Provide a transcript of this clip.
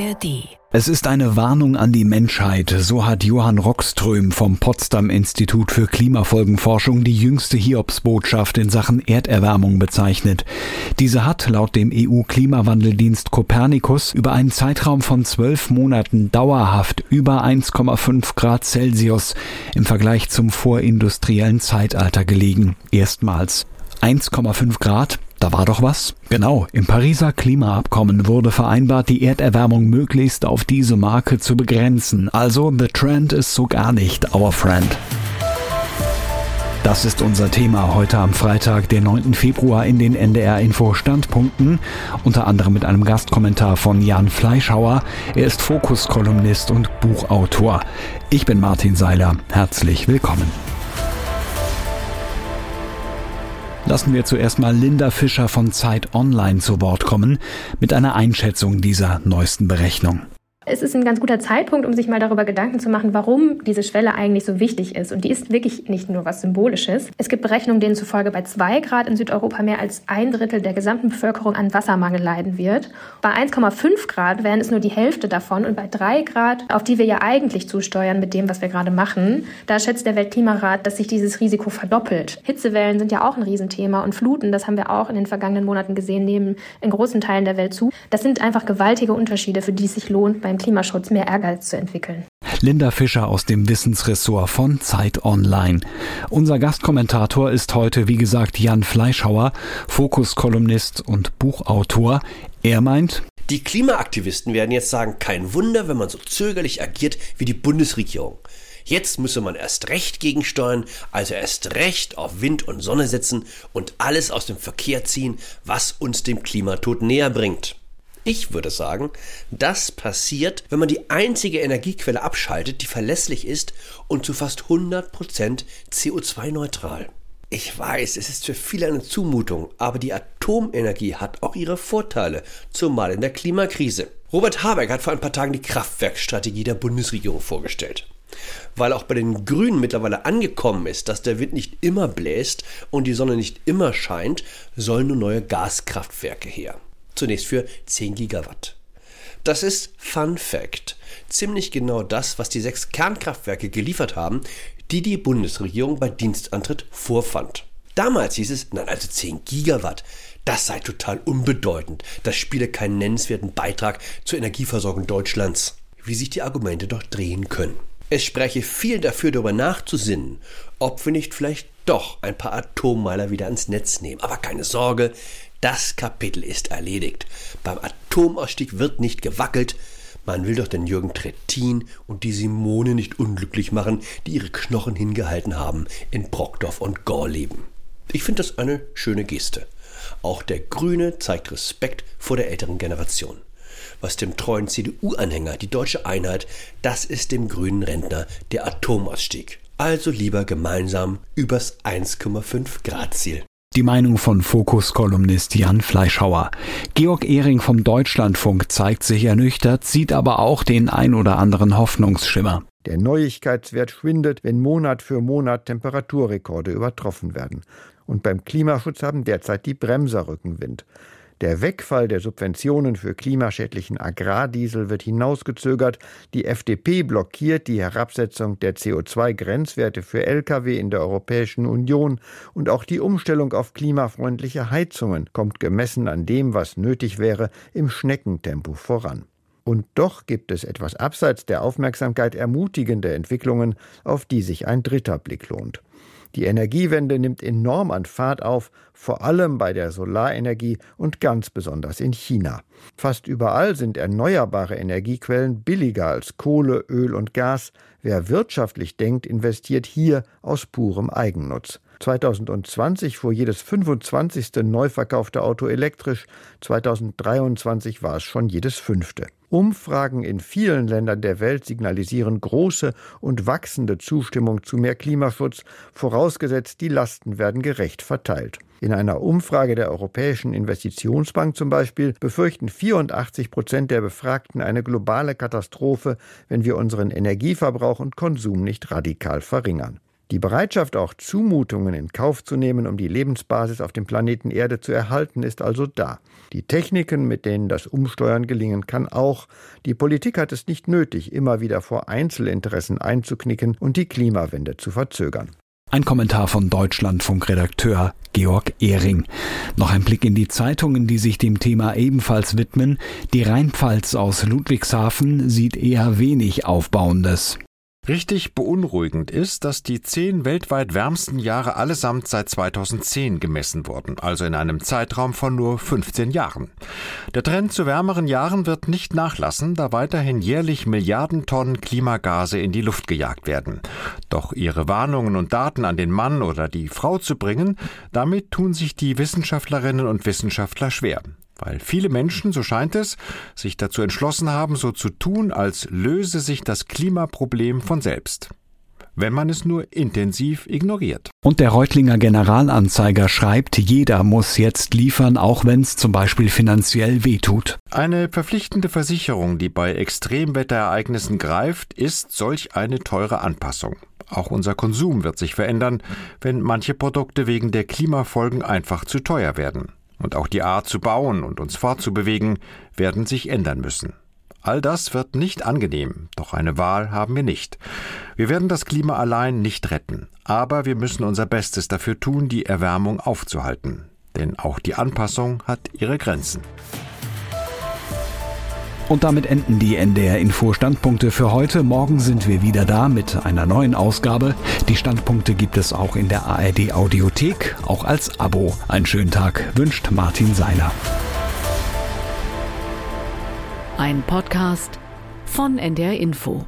ARD. Es ist eine Warnung an die Menschheit, so hat Johann Rockström vom Potsdam Institut für Klimafolgenforschung die jüngste Hiobsbotschaft in Sachen Erderwärmung bezeichnet. Diese hat laut dem EU-Klimawandeldienst Copernicus über einen Zeitraum von zwölf Monaten dauerhaft über 1,5 Grad Celsius im Vergleich zum vorindustriellen Zeitalter gelegen. Erstmals. 1,5 Grad da war doch was? Genau, im Pariser Klimaabkommen wurde vereinbart, die Erderwärmung möglichst auf diese Marke zu begrenzen. Also, the trend ist so gar nicht our friend. Das ist unser Thema heute am Freitag, den 9. Februar in den NDR Info Standpunkten, unter anderem mit einem Gastkommentar von Jan Fleischhauer. Er ist Fokus-Kolumnist und Buchautor. Ich bin Martin Seiler. Herzlich willkommen. Lassen wir zuerst mal Linda Fischer von Zeit Online zu Wort kommen mit einer Einschätzung dieser neuesten Berechnung. Es ist ein ganz guter Zeitpunkt, um sich mal darüber Gedanken zu machen, warum diese Schwelle eigentlich so wichtig ist. Und die ist wirklich nicht nur was Symbolisches. Es gibt Berechnungen, denen zufolge bei zwei Grad in Südeuropa mehr als ein Drittel der gesamten Bevölkerung an Wassermangel leiden wird. Bei 1,5 Grad wären es nur die Hälfte davon. Und bei drei Grad, auf die wir ja eigentlich zusteuern mit dem, was wir gerade machen, da schätzt der Weltklimarat, dass sich dieses Risiko verdoppelt. Hitzewellen sind ja auch ein Riesenthema und Fluten, das haben wir auch in den vergangenen Monaten gesehen, nehmen in großen Teilen der Welt zu. Das sind einfach gewaltige Unterschiede, für die es sich lohnt, beim Klimaschutz mehr Ehrgeiz zu entwickeln. Linda Fischer aus dem Wissensressort von Zeit Online. Unser Gastkommentator ist heute, wie gesagt, Jan Fleischhauer, Fokus-Kolumnist und Buchautor. Er meint, die Klimaaktivisten werden jetzt sagen, kein Wunder, wenn man so zögerlich agiert wie die Bundesregierung. Jetzt müsse man erst recht gegensteuern, also erst recht auf Wind und Sonne setzen und alles aus dem Verkehr ziehen, was uns dem Klimatod näher bringt. Ich würde sagen, das passiert, wenn man die einzige Energiequelle abschaltet, die verlässlich ist und zu fast 100% CO2-neutral. Ich weiß, es ist für viele eine Zumutung, aber die Atomenergie hat auch ihre Vorteile, zumal in der Klimakrise. Robert Habeck hat vor ein paar Tagen die Kraftwerkstrategie der Bundesregierung vorgestellt. Weil auch bei den Grünen mittlerweile angekommen ist, dass der Wind nicht immer bläst und die Sonne nicht immer scheint, sollen nur neue Gaskraftwerke her zunächst für 10 Gigawatt. Das ist Fun Fact. Ziemlich genau das, was die sechs Kernkraftwerke geliefert haben, die die Bundesregierung bei Dienstantritt vorfand. Damals hieß es, nein, also 10 Gigawatt, das sei total unbedeutend, das spiele keinen nennenswerten Beitrag zur Energieversorgung Deutschlands. Wie sich die Argumente doch drehen können. Es spreche viel dafür, darüber nachzusinnen, ob wir nicht vielleicht doch ein paar Atommeiler wieder ans Netz nehmen. Aber keine Sorge, das Kapitel ist erledigt. Beim Atomausstieg wird nicht gewackelt. Man will doch den Jürgen Trittin und die Simone nicht unglücklich machen, die ihre Knochen hingehalten haben in Brockdorf und Gorleben. Ich finde das eine schöne Geste. Auch der Grüne zeigt Respekt vor der älteren Generation. Was dem treuen CDU-Anhänger die deutsche Einheit, das ist dem grünen Rentner der Atomausstieg. Also lieber gemeinsam übers 1,5 Grad Ziel. Die Meinung von Fokus-Kolumnist Jan Fleischhauer. Georg Ehring vom Deutschlandfunk zeigt sich ernüchtert, sieht aber auch den ein oder anderen Hoffnungsschimmer. Der Neuigkeitswert schwindet, wenn Monat für Monat Temperaturrekorde übertroffen werden. Und beim Klimaschutz haben derzeit die Bremser Rückenwind. Der Wegfall der Subventionen für klimaschädlichen Agrardiesel wird hinausgezögert. Die FDP blockiert die Herabsetzung der CO2-Grenzwerte für Lkw in der Europäischen Union und auch die Umstellung auf klimafreundliche Heizungen kommt gemessen an dem, was nötig wäre, im Schneckentempo voran. Und doch gibt es etwas abseits der Aufmerksamkeit ermutigende Entwicklungen, auf die sich ein dritter Blick lohnt. Die Energiewende nimmt enorm an Fahrt auf, vor allem bei der Solarenergie und ganz besonders in China. Fast überall sind erneuerbare Energiequellen billiger als Kohle, Öl und Gas. Wer wirtschaftlich denkt, investiert hier aus purem Eigennutz. 2020 fuhr jedes 25. neu verkaufte Auto elektrisch, 2023 war es schon jedes fünfte. Umfragen in vielen Ländern der Welt signalisieren große und wachsende Zustimmung zu mehr Klimaschutz, vorausgesetzt die Lasten werden gerecht verteilt. In einer Umfrage der Europäischen Investitionsbank zum Beispiel befürchten 84 Prozent der Befragten eine globale Katastrophe, wenn wir unseren Energieverbrauch und Konsum nicht radikal verringern. Die Bereitschaft, auch Zumutungen in Kauf zu nehmen, um die Lebensbasis auf dem Planeten Erde zu erhalten, ist also da. Die Techniken, mit denen das Umsteuern gelingen kann, auch. Die Politik hat es nicht nötig, immer wieder vor Einzelinteressen einzuknicken und die Klimawende zu verzögern. Ein Kommentar von Deutschlandfunk-Redakteur Georg Ehring. Noch ein Blick in die Zeitungen, die sich dem Thema ebenfalls widmen. Die Rheinpfalz aus Ludwigshafen sieht eher wenig Aufbauendes. Richtig beunruhigend ist, dass die zehn weltweit wärmsten Jahre allesamt seit 2010 gemessen wurden, also in einem Zeitraum von nur 15 Jahren. Der Trend zu wärmeren Jahren wird nicht nachlassen, da weiterhin jährlich Milliarden Tonnen Klimagase in die Luft gejagt werden. Doch ihre Warnungen und Daten an den Mann oder die Frau zu bringen, damit tun sich die Wissenschaftlerinnen und Wissenschaftler schwer weil viele Menschen, so scheint es, sich dazu entschlossen haben, so zu tun, als löse sich das Klimaproblem von selbst wenn man es nur intensiv ignoriert. Und der Reutlinger Generalanzeiger schreibt, jeder muss jetzt liefern, auch wenn es zum Beispiel finanziell wehtut. Eine verpflichtende Versicherung, die bei Extremwetterereignissen greift, ist solch eine teure Anpassung. Auch unser Konsum wird sich verändern, wenn manche Produkte wegen der Klimafolgen einfach zu teuer werden und auch die Art zu bauen und uns fortzubewegen werden sich ändern müssen. All das wird nicht angenehm, doch eine Wahl haben wir nicht. Wir werden das Klima allein nicht retten, aber wir müssen unser Bestes dafür tun, die Erwärmung aufzuhalten. Denn auch die Anpassung hat ihre Grenzen. Und damit enden die NDR Info Standpunkte für heute. Morgen sind wir wieder da mit einer neuen Ausgabe. Die Standpunkte gibt es auch in der ARD Audiothek, auch als Abo. Einen schönen Tag wünscht Martin Seiler. Ein Podcast von NDR Info.